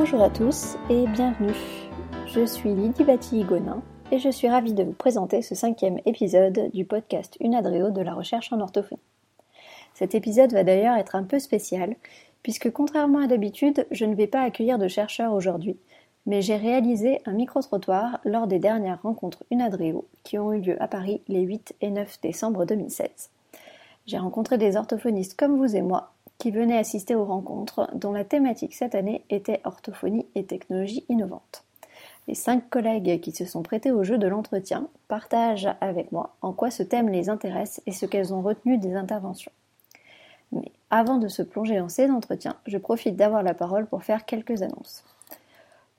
Bonjour à tous et bienvenue. Je suis Lydie Bati-Gonin et je suis ravie de vous présenter ce cinquième épisode du podcast Unadréo de la recherche en orthophonie. Cet épisode va d'ailleurs être un peu spécial puisque contrairement à d'habitude, je ne vais pas accueillir de chercheurs aujourd'hui, mais j'ai réalisé un micro-trottoir lors des dernières rencontres Unadréo qui ont eu lieu à Paris les 8 et 9 décembre 2016. J'ai rencontré des orthophonistes comme vous et moi qui venaient assister aux rencontres dont la thématique cette année était orthophonie et technologie innovante. Les cinq collègues qui se sont prêtés au jeu de l'entretien partagent avec moi en quoi ce thème les intéresse et ce qu'elles ont retenu des interventions. Mais avant de se plonger dans ces entretiens, je profite d'avoir la parole pour faire quelques annonces.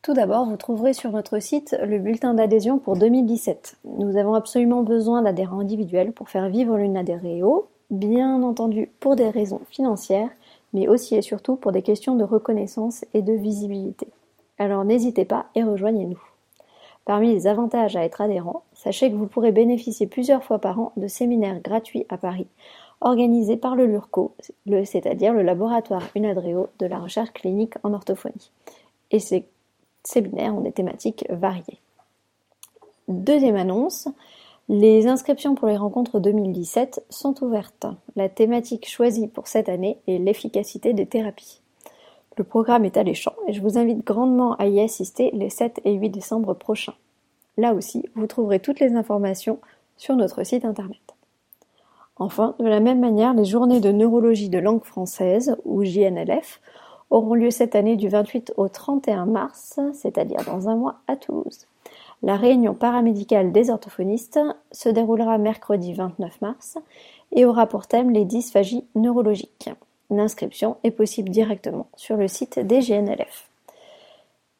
Tout d'abord, vous trouverez sur notre site le bulletin d'adhésion pour 2017. Nous avons absolument besoin d'adhérents individuels pour faire vivre l'UNADEREO, bien entendu pour des raisons financières, mais aussi et surtout pour des questions de reconnaissance et de visibilité. Alors n'hésitez pas et rejoignez-nous. Parmi les avantages à être adhérent, sachez que vous pourrez bénéficier plusieurs fois par an de séminaires gratuits à Paris, organisés par le LURCO, c'est-à-dire le laboratoire UNADREO de la recherche clinique en orthophonie. Et ces séminaires ont des thématiques variées. Deuxième annonce, les inscriptions pour les rencontres 2017 sont ouvertes. La thématique choisie pour cette année est l'efficacité des thérapies. Le programme est alléchant et je vous invite grandement à y assister les 7 et 8 décembre prochains. Là aussi, vous trouverez toutes les informations sur notre site internet. Enfin, de la même manière, les journées de neurologie de langue française, ou JNLF, auront lieu cette année du 28 au 31 mars, c'est-à-dire dans un mois à Toulouse. La réunion paramédicale des orthophonistes se déroulera mercredi 29 mars et aura pour thème les dysphagies neurologiques. L'inscription est possible directement sur le site des GNLF.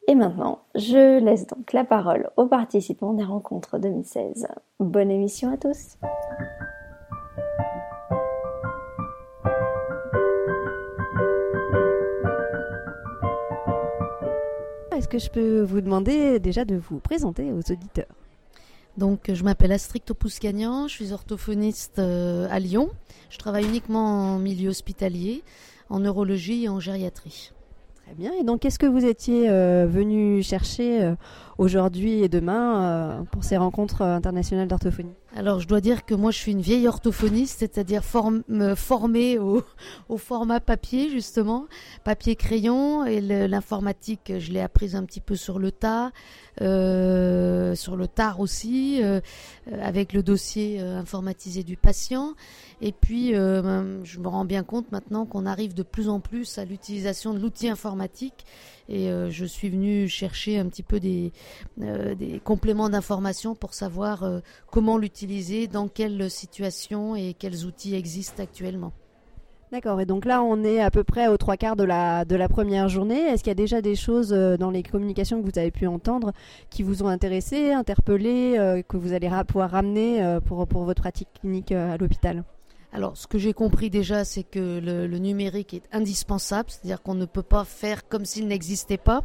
Et maintenant, je laisse donc la parole aux participants des rencontres 2016. Bonne émission à tous! Que je peux vous demander déjà de vous présenter aux auditeurs donc, je m'appelle Astrid Topouscagnan, je suis orthophoniste euh, à Lyon. Je travaille uniquement en milieu hospitalier, en neurologie et en gériatrie. Très bien. Et donc, qu'est-ce que vous étiez euh, venu chercher euh, aujourd'hui et demain pour ces rencontres internationales d'orthophonie? Alors je dois dire que moi je suis une vieille orthophoniste, c'est-à-dire formée au, format papier justement, papier crayon et l'informatique je l'ai apprise un petit peu sur le tas, euh, sur le tard aussi, euh, avec le dossier euh, informatisé du patient. Et puis je me rends bien compte maintenant qu'on arrive de plus en plus à l'utilisation de l'outil informatique et je suis venue chercher un petit peu des, des compléments d'information pour savoir comment l'utiliser dans quelle situation et quels outils existent actuellement. D'accord, et donc là on est à peu près aux trois quarts de la, première journée. Est-ce qu'il y a déjà des choses euh, dans les communications que vous avez pu entendre qui vous ont intéressé, interpellé, euh, que vous allez pouvoir ramener euh, pour votre pratique clinique à l'hôpital? Alors, ce que j'ai compris déjà, c'est que le, numérique est indispensable, c'est-à-dire qu'on ne peut pas faire comme s'il n'existait pas.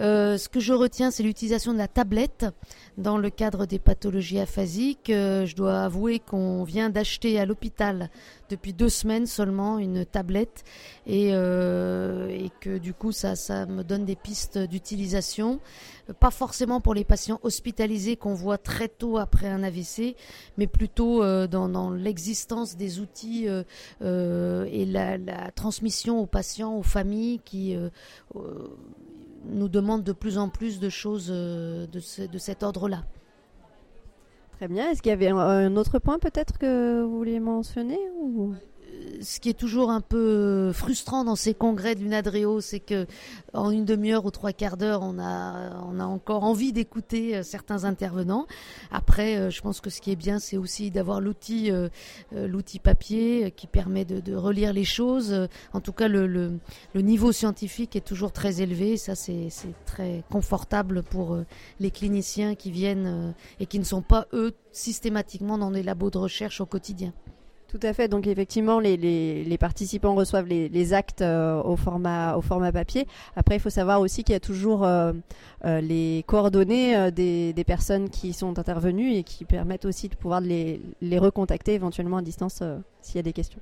Euh, ce que je retiens, c'est l'utilisation de la tablette dans le cadre des pathologies aphasiques. Euh, je dois avouer qu'on vient d'acheter à l'hôpital depuis deux semaines seulement une tablette et, euh, que du coup ça, me donne des pistes d'utilisation. Pas forcément pour les patients hospitalisés qu'on voit très tôt après un AVC, mais plutôt dans, dans l'existence des outils et la, la, transmission aux patients, aux familles qui nous demande de plus en plus de choses euh, de, de cet ordre-là. Très bien. Est-ce qu'il y avait un, autre point peut-être que vous vouliez mentionner ou? Ce qui est toujours un peu frustrant dans ces congrès de l'UNADREO, c'est que en une demi-heure ou trois quarts d'heure, on a, encore envie d'écouter euh, certains intervenants. Après, euh, je pense que ce qui est bien, c'est aussi d'avoir l'outil, euh, papier qui permet de, relire les choses. En tout cas, le, le, niveau scientifique est toujours très élevé. Ça, c'est très confortable pour les cliniciens qui viennent et qui ne sont pas, eux, systématiquement dans des labos de recherche au quotidien. Tout à fait. Donc effectivement, les, les, participants reçoivent les, actes euh, au format au format papier. Après, il faut savoir aussi qu'il y a toujours euh, euh, les coordonnées des, des, personnes qui sont intervenues et qui permettent aussi de pouvoir les, les recontacter éventuellement à distance s'il y a des questions.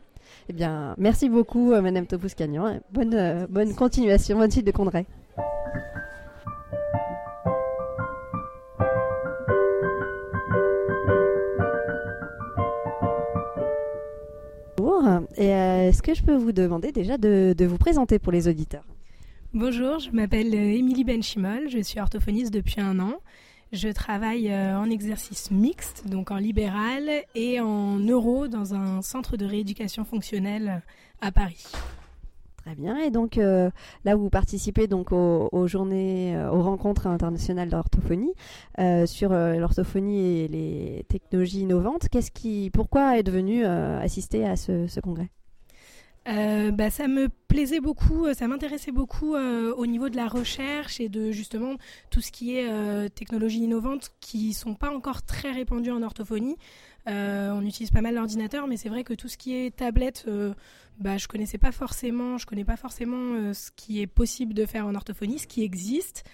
Eh bien, merci beaucoup, Madame Topous-Cagnan. Bonne bonne continuation, bonne suite de congrès. Euh, est-ce que je peux vous demander déjà de, vous présenter pour les auditeurs? Bonjour, je m'appelle euh, Émilie Benchimol, je suis orthophoniste depuis un an. Je travaille euh, en exercice mixte, donc en libéral, et en neuro dans un centre de rééducation fonctionnelle à Paris. Très bien. Et donc euh, là, vous participez donc aux, journées, euh, aux rencontres internationales d'orthophonie euh, sur l'orthophonie et les technologies innovantes. Qu'est-ce qui, pourquoi êtes venu assister à ce, congrès? Bah, ça me plaisait beaucoup, ça m'intéressait beaucoup au niveau de la recherche et de justement tout ce qui est technologies innovantes qui sont pas encore très répandues en orthophonie. On utilise pas mal l'ordinateur, mais c'est vrai que tout ce qui est tablette, bah, je connaissais pas forcément, je connais pas forcément euh, ce qui est possible de faire en orthophonie, ce qui existe,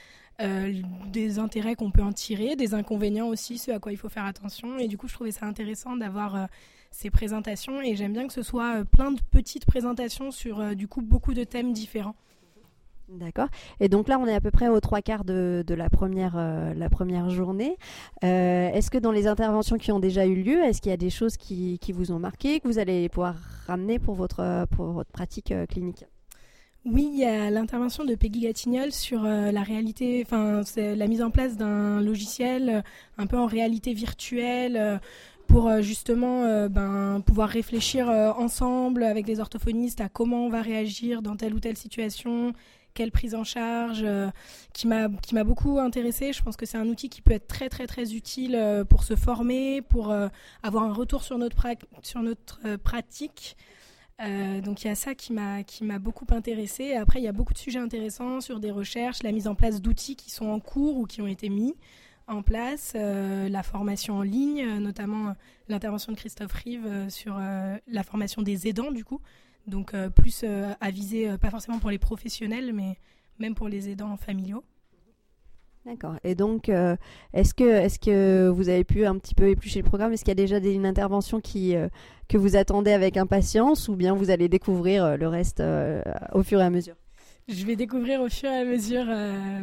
euh, des intérêts qu'on peut en tirer, des inconvénients aussi, ce à quoi il faut faire attention. Et du coup, je trouvais ça intéressant d'avoir euh, ces présentations et j'aime bien que ce soit plein de petites présentations sur du coup beaucoup de thèmes différents. D'accord. Et donc là, on est à peu près aux trois quarts de, la, première, euh, la première journée. Euh, est-ce que dans les interventions qui ont déjà eu lieu, est-ce qu'il y a des choses qui, vous ont marqué, que vous allez pouvoir ramener pour votre, pratique euh, clinique? Oui, il y a l'intervention de Peggy Gatignol sur la réalité, enfin la mise en place d'un logiciel un peu en réalité virtuelle pour justement ben, pouvoir réfléchir ensemble avec les orthophonistes à comment on va réagir dans telle ou telle situation, quelle prise en charge, euh, qui m'a beaucoup intéressée. Je pense que c'est un outil qui peut être très très très utile euh, pour se former, pour euh, avoir un retour sur notre sur notre pratique. donc il y a ça qui m'a qui m'a beaucoup intéressée. Après il y a beaucoup de sujets intéressants sur des recherches, la mise en place d'outils qui sont en cours ou qui ont été mis en place, la formation en ligne, notamment l'intervention de Christophe Rive sur la formation des aidants du coup, donc euh, plus euh, à viser, euh, pas forcément pour les professionnels, mais même pour les aidants familiaux. D'accord. Et donc, est-ce que, est que vous avez pu un petit peu éplucher le programme? Est-ce qu'il y a déjà une intervention qui, que vous attendez avec impatience ou bien vous allez découvrir le reste au fur et à mesure? Je vais découvrir au fur et à mesure,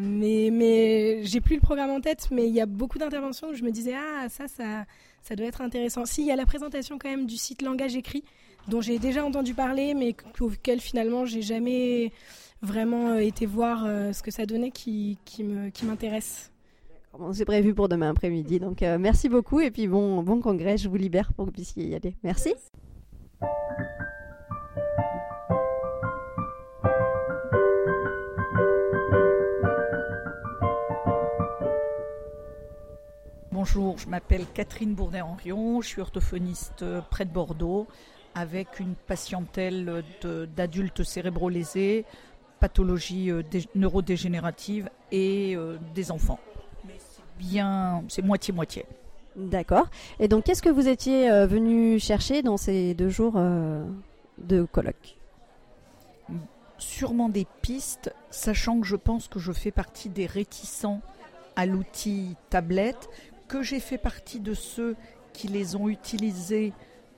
mais, mais j'ai plus le programme en tête, mais il y a beaucoup d'interventions où je me disais, ah, ça, ça, ça doit être intéressant. Si, il y a la présentation quand même du site langage écrit, dont j'ai déjà entendu parler, mais auquel finalement j'ai jamais vraiment euh, été voir euh, ce que ça donnait qui, qui m'intéresse. C'est prévu pour demain après-midi. Donc euh, merci beaucoup et puis bon, bon congrès. Je vous libère pour que vous puissiez y aller. Merci. Bonjour, je m'appelle Catherine Bourdet-Henrion, je suis orthophoniste près de Bordeaux avec une patientèle d'adultes cérébro-lésés, pathologies euh, neurodégénératives et euh, des enfants. Bien, c'est moitié-moitié. D'accord. Et donc, qu'est-ce que vous étiez euh, venu chercher dans ces deux jours de colloque? Sûrement des pistes, sachant que je pense que je fais partie des réticents à l'outil tablette, que j'ai fait partie de ceux qui les ont utilisés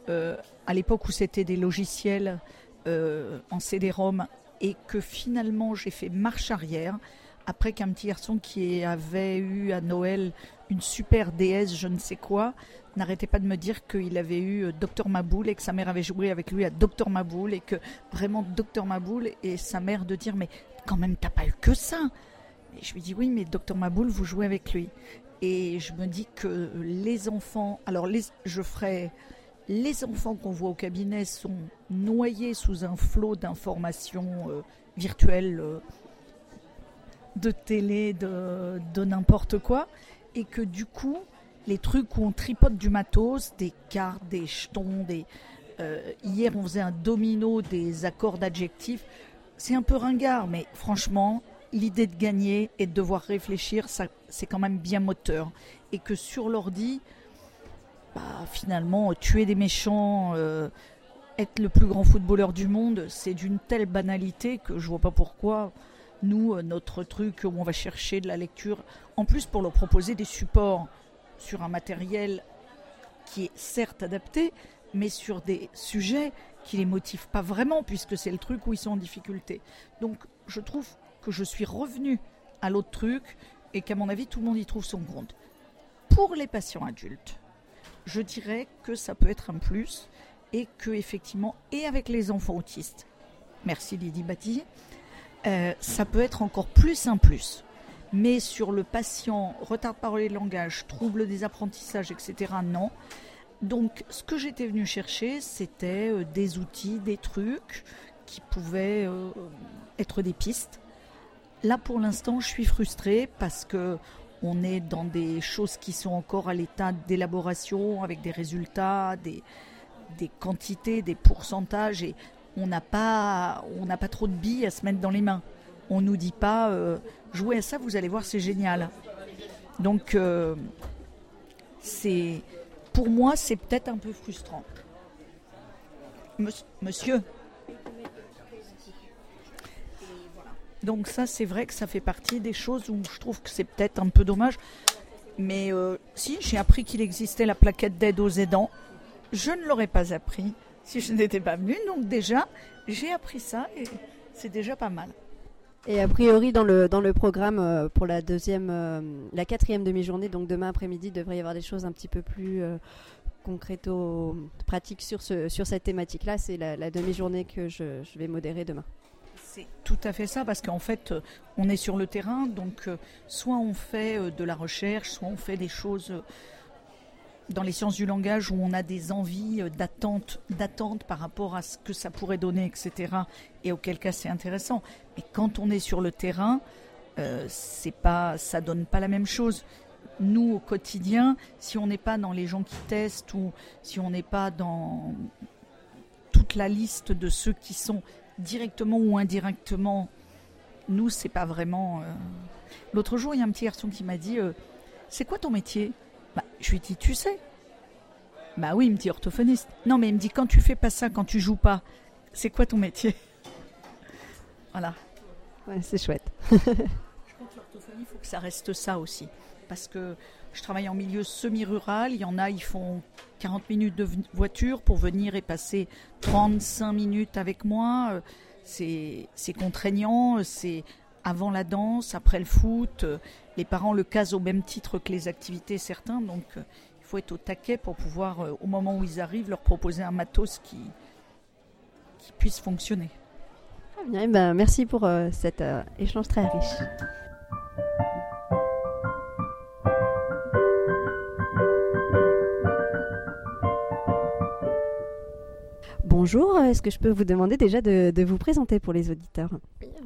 euh, à l'époque où c'était des logiciels euh, en CD-ROM et que finalement j'ai fait marche arrière après qu'un petit garçon qui avait eu à Noël une super déesse, je ne sais quoi, n'arrêtait pas de me dire qu'il avait eu euh, Docteur Maboul et que sa mère avait joué avec lui à Docteur Maboul et que vraiment Docteur Maboul et sa mère de dire mais quand même t'as pas eu que ça. Et je lui dis oui mais Docteur Maboul vous jouez avec lui. Et je me dis que les enfants, alors les, je ferai les enfants qu'on voit au cabinet sont noyés sous un flot d'informations euh, virtuelles, euh, de télé, de, n'importe quoi, et que du coup, les trucs où on tripote du matos, des cartes, des jetons, des... Euh, hier, on faisait un domino des accords d'adjectifs. C'est un peu ringard, mais franchement, l'idée de gagner et de devoir réfléchir, c'est quand même bien moteur. Et que sur l'ordi, bah, finalement, tuer des méchants, euh, être le plus grand footballeur du monde, c'est d'une telle banalité que je vois pas pourquoi nous, euh, notre truc où on va chercher de la lecture, en plus pour leur proposer des supports sur un matériel qui est certes adapté, mais sur des sujets qui les motivent pas vraiment, puisque c'est le truc où ils sont en difficulté. Donc je trouve que je suis revenue à l'autre truc, et qu'à mon avis, tout le monde y trouve son compte. Pour les patients adultes, je dirais que ça peut être un plus, et que effectivement, et avec les enfants autistes, merci Lydie Batti, euh, ça peut être encore plus un plus. Mais sur le patient, retard de parole et de langage, trouble des apprentissages, etc., non. Donc, ce que j'étais venu chercher, c'était euh, des outils, des trucs qui pouvaient euh, être des pistes. Là, pour l'instant, je suis frustrée parce que on est dans des choses qui sont encore à l'état d'élaboration, avec des résultats, des, des quantités, des pourcentages, et on n'a pas, on n'a pas trop de billes à se mettre dans les mains. On nous dit pas, euh, jouez à ça, vous allez voir, c'est génial. Donc, c'est pour moi, c'est peut-être un peu frustrant. Monsieur Donc ça, c'est vrai que ça fait partie des choses où je trouve que c'est peut-être un peu dommage. Mais euh, si, j'ai appris qu'il existait la plaquette d'aide aux aidants. Je ne l'aurais pas appris si je n'étais pas venue. Donc déjà, j'ai appris ça et c'est déjà pas mal. Et a priori, dans le, dans le programme euh, pour la deuxième, euh, la quatrième demi-journée, donc demain après-midi, il devrait y avoir des choses un petit peu plus euh, concréto pratiques sur, ce, sur cette thématique-là. C'est la, demi-journée que je, vais modérer demain. C'est tout à fait ça, parce qu'en fait, on est sur le terrain, donc soit on fait de la recherche, soit on fait des choses dans les sciences du langage où on a des envies d'attente, d'attente par rapport à ce que ça pourrait donner, etc. Et auquel cas c'est intéressant. Mais quand on est sur le terrain, euh, c'est pas, ça donne pas la même chose. Nous au quotidien, si on n'est pas dans les gens qui testent ou si on n'est pas dans toute la liste de ceux qui sont directement ou indirectement, nous c'est pas vraiment. Euh. L'autre jour, il y a un petit garçon qui m'a dit, euh, c'est quoi ton métier? Bah, je lui dis, tu sais Bah oui, il me dit orthophoniste. Non, mais il me dit, quand tu fais pas ça, quand tu joues pas, c'est quoi ton métier? Voilà. Ouais, c'est chouette. je pense que l'orthophonie, il faut que ça reste ça aussi. Parce que je travaille en milieu semi-rural. Il y en a, ils font 40 minutes de voiture pour venir et passer 35 minutes avec moi. Euh, c'est contraignant, c'est avant la danse, après le foot. Euh, les parents le casent au même titre que les activités certains, donc euh, il faut être au taquet pour pouvoir, euh, au moment où ils arrivent, leur proposer un matos qui, qui puisse fonctionner. Très bien, eh ben, merci pour cet échange très riche. Bonjour, est-ce que je peux vous demander déjà de, vous présenter pour les auditeurs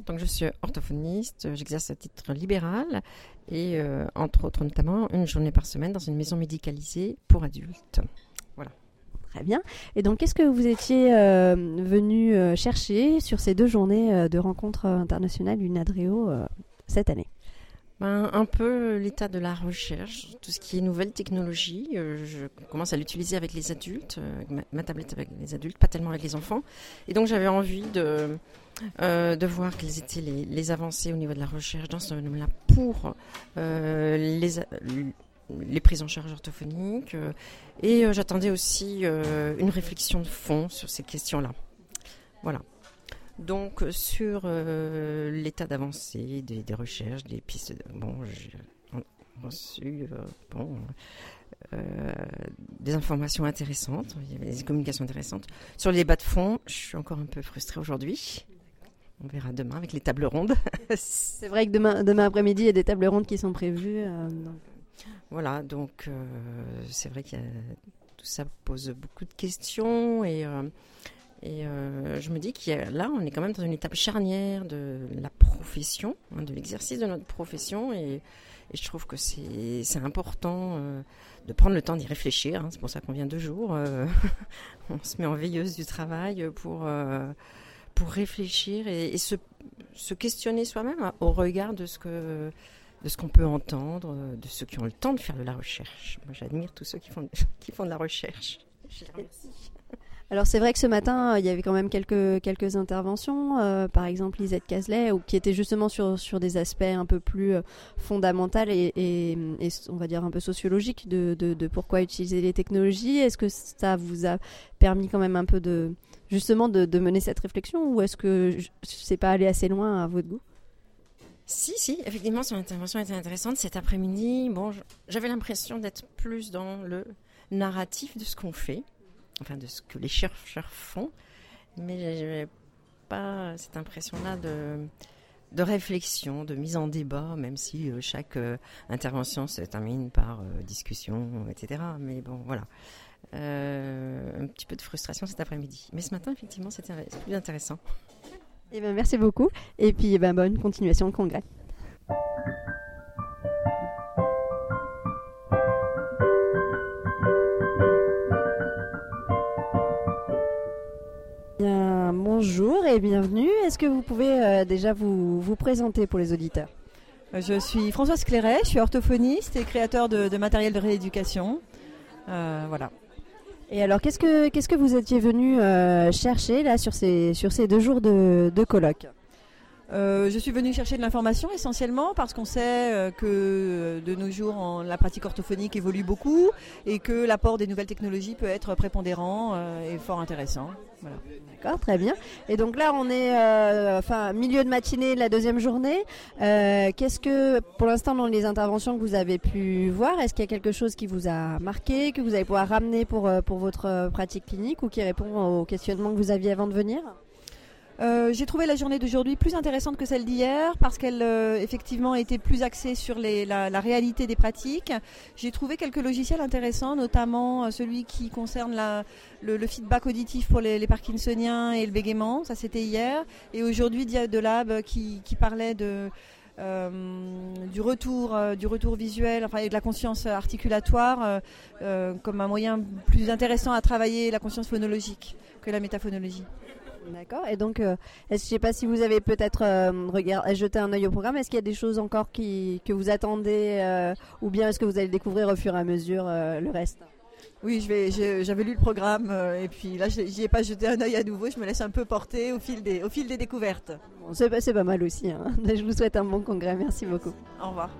Donc je suis orthophoniste, j'exerce à titre libéral et euh, entre autres notamment une journée par semaine dans une maison médicalisée pour adultes. Voilà. Très bien. Et donc qu'est-ce que vous étiez euh, venu euh, chercher sur ces deux journées de rencontres internationales UNADREO cette année? Ben, un peu l'état de la recherche, tout ce qui est nouvelle technologie. Euh, je commence à l'utiliser avec les adultes, euh, ma, tablette avec les adultes, pas tellement avec les enfants. Et donc j'avais envie de, euh, de voir quelles étaient les, les, avancées au niveau de la recherche dans ce domaine-là pour les, les prises en charge orthophoniques. et j'attendais aussi une réflexion de fond sur ces questions-là. Voilà. Donc sur euh, l'état d'avancée des, recherches, des pistes, bon, j'ai reçu euh, bon, euh, des informations intéressantes, il y avait des communications intéressantes. Sur les débats de fond, je suis encore un peu frustrée aujourd'hui. On verra demain avec les tables rondes. C'est vrai que demain, demain après-midi, il y a des tables rondes qui sont prévues. Voilà, donc c'est vrai que tout ça pose beaucoup de questions et et euh, je me dis que là, on est quand même dans une étape charnière de la profession, hein, de l'exercice de notre profession. Et, je trouve que c'est important euh, de prendre le temps d'y réfléchir. Hein. c'est pour ça qu'on vient deux jours. Euh, on se met en veilleuse du travail pour, pour réfléchir et, se, questionner soi-même au regard de ce que de qu'on peut entendre, de ceux qui ont le temps de faire de la recherche. Moi, j'admire tous ceux qui font, qui font de la recherche. Je remercie. Alors c'est vrai que ce matin, il y avait quand même quelques, quelques interventions, euh, par exemple Lisette Cazelet, ou, qui étaient justement sur, des aspects un peu plus euh, fondamentaux et, on va dire un peu sociologiques de, de, pourquoi utiliser les technologies. Est-ce que ça vous a permis quand même un peu de justement de, mener cette réflexion ou est-ce que c'est pas allé assez loin à votre goût? Si, si, effectivement, son intervention était intéressante. Cet après-midi, bon, j'avais l'impression d'être plus dans le narratif de ce qu'on fait, enfin de ce que les chercheurs font, mais j'avais pas cette impression-là de, de réflexion, de mise en débat, même si euh, chaque euh, intervention se termine par euh, discussion, etc. Mais bon, voilà. un petit peu de frustration cet après-midi. Mais ce matin, effectivement, c'était plus intéressant. Eh ben, merci beaucoup. Et puis, eh ben, bonne continuation de congrès. Bonjour et bienvenue. Est-ce que vous pouvez euh, déjà vous, vous présenter pour les auditeurs? Euh, Je suis Françoise Cléret, je suis orthophoniste et créateur de, matériel de rééducation. Euh, voilà. Et alors, qu'est-ce que, qu'est-ce que vous étiez venu euh, chercher là sur ces, sur ces deux jours de, de colloque? Euh, je suis venue chercher de l'information essentiellement parce qu'on sait euh, que euh, de nos jours la pratique orthophonique évolue beaucoup et que l'apport des nouvelles technologies peut être prépondérant et fort intéressant. D'accord, très bien. Et donc là, on est enfin milieu de matinée, la deuxième journée. Qu'est-ce que, pour l'instant, dans les interventions que vous avez pu voir, est-ce qu'il y a quelque chose qui vous a marqué, que vous allez pouvoir ramener pour pour votre pratique clinique ou qui répond aux questionnements que vous aviez avant de venir? Euh, j'ai trouvé la journée d'aujourd'hui plus intéressante que celle d'hier parce qu'elle euh, effectivement était plus axée sur la, réalité des pratiques. J'ai trouvé quelques logiciels intéressants, notamment euh, celui qui concerne le, feedback auditif pour les, parkinsoniens et le bégaiement. Ça c'était hier. Et aujourd'hui, Diadelab qui, qui parlait de du retour, du retour visuel, et de la conscience articulatoire comme un moyen plus intéressant à travailler la conscience phonologique que la métaphonologie. D'accord. Et donc, euh, je sais pas si vous avez peut-être euh, jeté un œil au programme. Est-ce qu'il y a des choses encore qui, que vous attendez, euh, ou bien est-ce que vous allez découvrir au fur et à mesure euh, le reste? Oui. J'avais lu le programme et puis là, j'y ai pas jeté un œil à nouveau. Je me laisse un peu porter au fil des, au fil des découvertes. Bon, c'est pas, pas mal aussi. Hein. Je vous souhaite un bon congrès. Merci beaucoup. Au revoir.